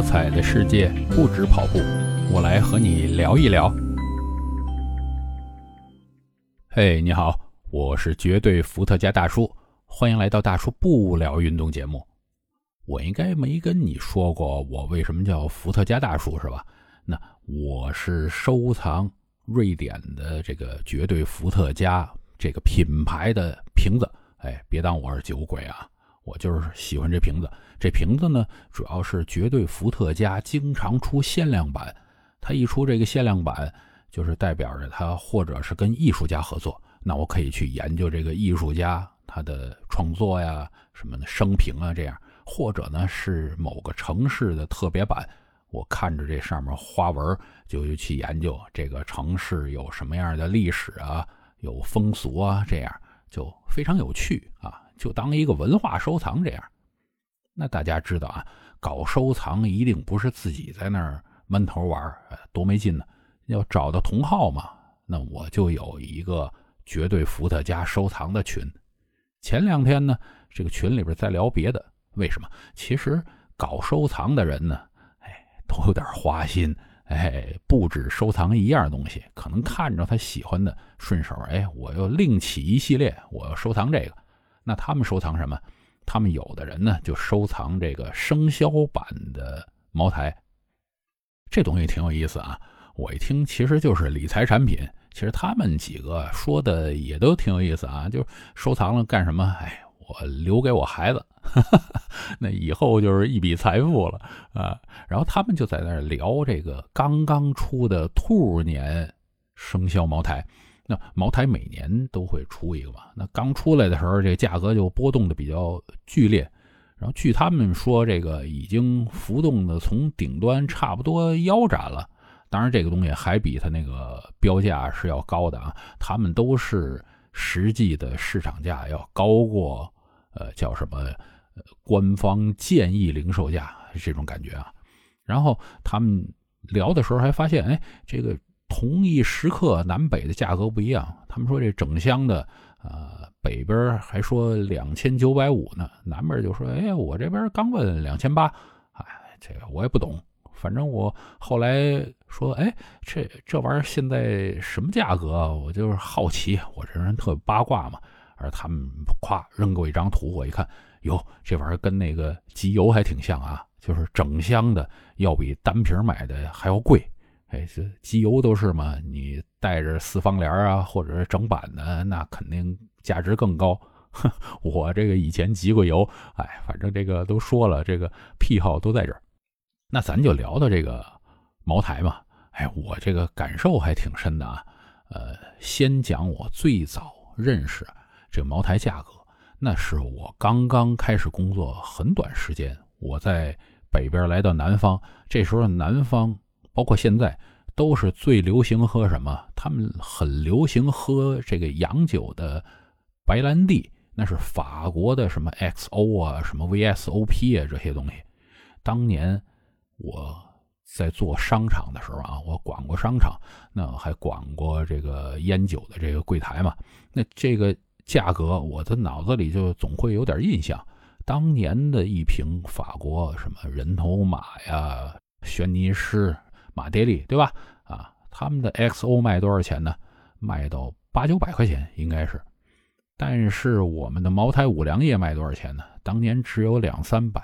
多彩的世界不止跑步，我来和你聊一聊。嘿，你好，我是绝对伏特加大叔，欢迎来到大叔不聊运动节目。我应该没跟你说过我为什么叫伏特加大叔是吧？那我是收藏瑞典的这个绝对伏特加这个品牌的瓶子，哎，别当我是酒鬼啊。我就是喜欢这瓶子，这瓶子呢，主要是绝对伏特加经常出限量版，它一出这个限量版，就是代表着它或者是跟艺术家合作，那我可以去研究这个艺术家他的创作呀，什么的生平啊这样，或者呢是某个城市的特别版，我看着这上面花纹就去研究这个城市有什么样的历史啊，有风俗啊，这样就非常有趣啊。就当一个文化收藏这样，那大家知道啊，搞收藏一定不是自己在那儿闷头玩，多没劲呢。要找到同好嘛，那我就有一个绝对伏特加收藏的群。前两天呢，这个群里边在聊别的，为什么？其实搞收藏的人呢，哎，都有点花心，哎，不止收藏一样东西，可能看着他喜欢的，顺手，哎，我又另起一系列，我要收藏这个。那他们收藏什么？他们有的人呢，就收藏这个生肖版的茅台。这东西挺有意思啊！我一听，其实就是理财产品。其实他们几个说的也都挺有意思啊，就收藏了干什么？哎，我留给我孩子，那以后就是一笔财富了啊！然后他们就在那儿聊这个刚刚出的兔年生肖茅台。那茅台每年都会出一个嘛？那刚出来的时候，这价格就波动的比较剧烈。然后据他们说，这个已经浮动的从顶端差不多腰斩了。当然，这个东西还比它那个标价是要高的啊。他们都是实际的市场价要高过，呃，叫什么？呃官方建议零售价这种感觉啊。然后他们聊的时候还发现，哎，这个。同一时刻，南北的价格不一样。他们说这整箱的，呃，北边还说两千九百五呢，南边就说，哎，我这边刚问两千八。哎，这个我也不懂，反正我后来说，哎，这这玩意儿现在什么价格？我就是好奇，我这人特八卦嘛。而他们夸扔给我一张图，我一看，哟，这玩意儿跟那个机油还挺像啊，就是整箱的要比单瓶买的还要贵。哎，这机油都是嘛？你带着四方帘啊，或者是整板的，那肯定价值更高。我这个以前集过油，哎，反正这个都说了，这个癖好都在这儿。那咱就聊到这个茅台嘛。哎，我这个感受还挺深的啊。呃，先讲我最早认识这个茅台价格，那是我刚刚开始工作很短时间，我在北边来到南方，这时候南方。包括现在都是最流行喝什么？他们很流行喝这个洋酒的白兰地，那是法国的什么 XO 啊，什么 VSOP 啊这些东西。当年我在做商场的时候啊，我管过商场，那还管过这个烟酒的这个柜台嘛。那这个价格，我的脑子里就总会有点印象。当年的一瓶法国什么人头马呀、轩尼诗。马爹利对吧？啊，他们的 XO 卖多少钱呢？卖到八九百块钱应该是。但是我们的茅台五粮液卖多少钱呢？当年只有两三百，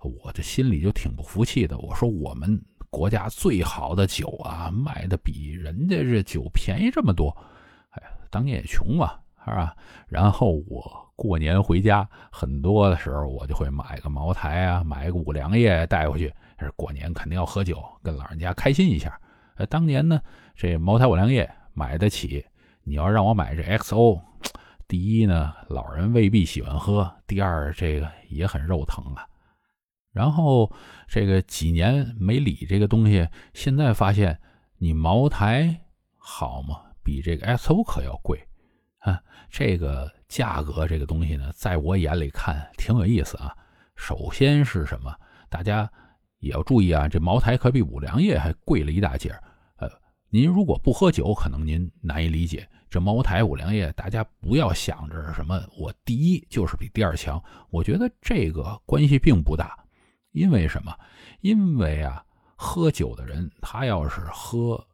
我这心里就挺不服气的。我说我们国家最好的酒啊，卖的比人家这酒便宜这么多。哎，当年也穷嘛，是吧？然后我过年回家，很多的时候我就会买个茅台啊，买个五粮液带回去。是过年肯定要喝酒，跟老人家开心一下。呃，当年呢，这茅台五粮液买得起。你要让我买这 XO，第一呢，老人未必喜欢喝；第二，这个也很肉疼啊。然后这个几年没理这个东西，现在发现你茅台好吗？比这个 XO 可要贵啊。这个价格这个东西呢，在我眼里看挺有意思啊。首先是什么？大家。也要注意啊，这茅台可比五粮液还贵了一大截。呃，您如果不喝酒，可能您难以理解这茅台、五粮液。大家不要想着什么我第一就是比第二强，我觉得这个关系并不大。因为什么？因为啊，喝酒的人他要是喝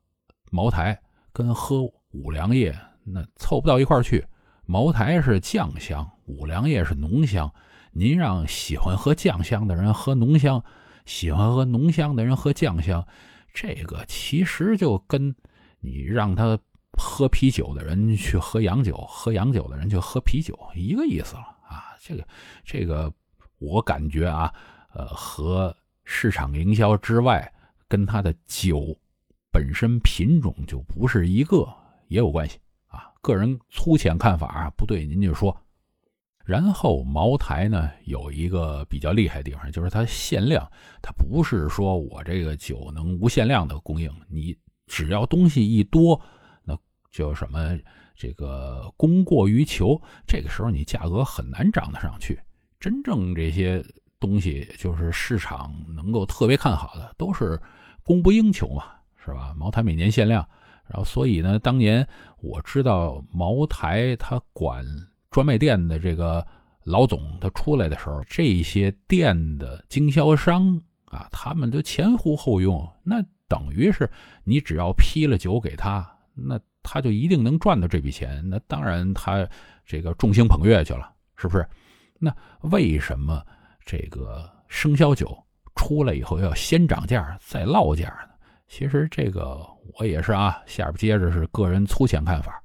茅台，跟喝五粮液那凑不到一块儿去。茅台是酱香，五粮液是浓香。您让喜欢喝酱香的人喝浓香，喜欢喝浓香的人喝酱香，这个其实就跟你让他喝啤酒的人去喝洋酒，喝洋酒的人去喝啤酒一个意思了啊！这个，这个，我感觉啊，呃，和市场营销之外，跟他的酒本身品种就不是一个也有关系啊。个人粗浅看法啊，不对您就说。然后茅台呢有一个比较厉害的地方，就是它限量，它不是说我这个酒能无限量的供应，你只要东西一多，那就什么这个供过于求，这个时候你价格很难涨得上去。真正这些东西就是市场能够特别看好的，都是供不应求嘛，是吧？茅台每年限量，然后所以呢，当年我知道茅台它管。专卖店的这个老总他出来的时候，这些店的经销商啊，他们都前呼后拥，那等于是你只要批了酒给他，那他就一定能赚到这笔钱。那当然他这个众星捧月去了，是不是？那为什么这个生肖酒出来以后要先涨价再落价呢？其实这个我也是啊，下边接着是个人粗浅看法。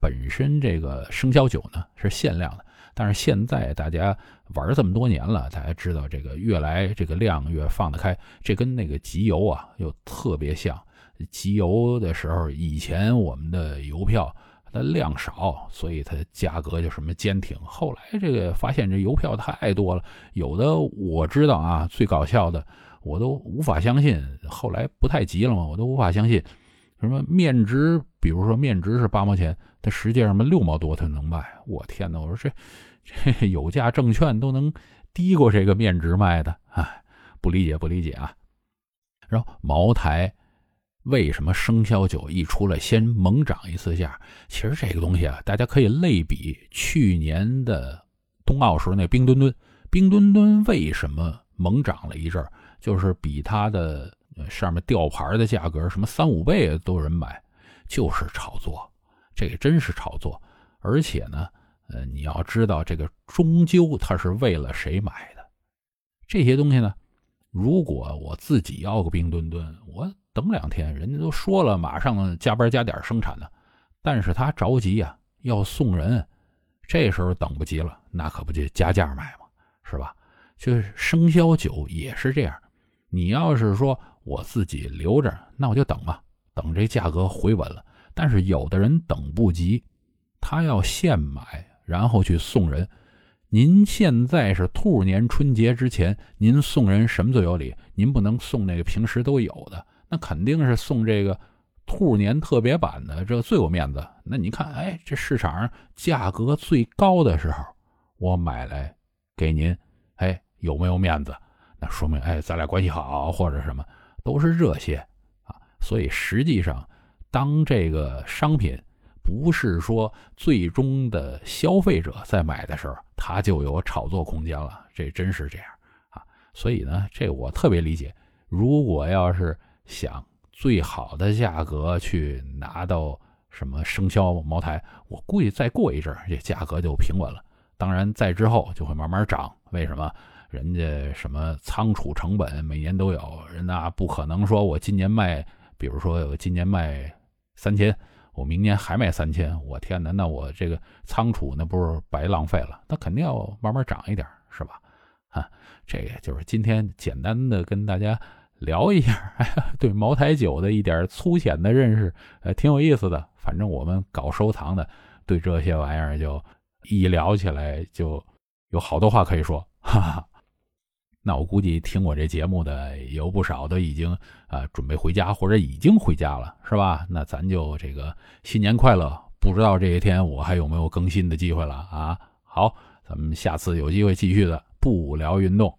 本身这个生肖酒呢是限量的，但是现在大家玩这么多年了，大家知道这个越来这个量越放得开，这跟那个集邮啊又特别像。集邮的时候，以前我们的邮票它量少，所以它价格就什么坚挺。后来这个发现这邮票太多了，有的我知道啊，最搞笑的我都无法相信。后来不太急了嘛，我都无法相信。什么面值？比如说面值是八毛钱，它实际上嘛六毛多，它能卖。我天哪！我说这这 有价证券都能低过这个面值卖的，哎，不理解不理解啊！然后茅台为什么生肖酒一出来先猛涨一次价？其实这个东西啊，大家可以类比去年的冬奥时候那冰墩墩，冰墩墩为什么猛涨了一阵儿？就是比它的。上面吊牌的价格什么三五倍都有人买，就是炒作，这个真是炒作。而且呢，呃，你要知道这个终究它是为了谁买的？这些东西呢，如果我自己要个冰墩墩，我等两天，人家都说了马上加班加点生产的，但是他着急呀，要送人，这时候等不及了，那可不就加价买吗？是吧？就是生肖酒也是这样，你要是说。我自己留着，那我就等吧，等这价格回稳了。但是有的人等不及，他要现买，然后去送人。您现在是兔年春节之前，您送人什么最有理？您不能送那个平时都有的，那肯定是送这个兔年特别版的，这最有面子。那你看，哎，这市场上价格最高的时候，我买来给您，哎，有没有面子？那说明，哎，咱俩关系好，或者什么。都是这些啊，所以实际上，当这个商品不是说最终的消费者在买的时候，它就有炒作空间了。这真是这样啊，所以呢，这我特别理解。如果要是想最好的价格去拿到什么生肖茅台，我估计再过一阵这价格就平稳了。当然，在之后就会慢慢涨。为什么？人家什么仓储成本每年都有，人那不可能说我今年卖，比如说我今年卖三千，我明年还卖三千，我天哪，那我这个仓储那不是白浪费了？那肯定要慢慢涨一点，是吧？啊，这个就是今天简单的跟大家聊一下，对茅台酒的一点粗浅的认识，呃，挺有意思的。反正我们搞收藏的，对这些玩意儿就一聊起来就有好多话可以说，哈哈。那我估计听我这节目的有不少都已经啊准备回家或者已经回家了，是吧？那咱就这个新年快乐！不知道这些天我还有没有更新的机会了啊？好，咱们下次有机会继续的不聊运动。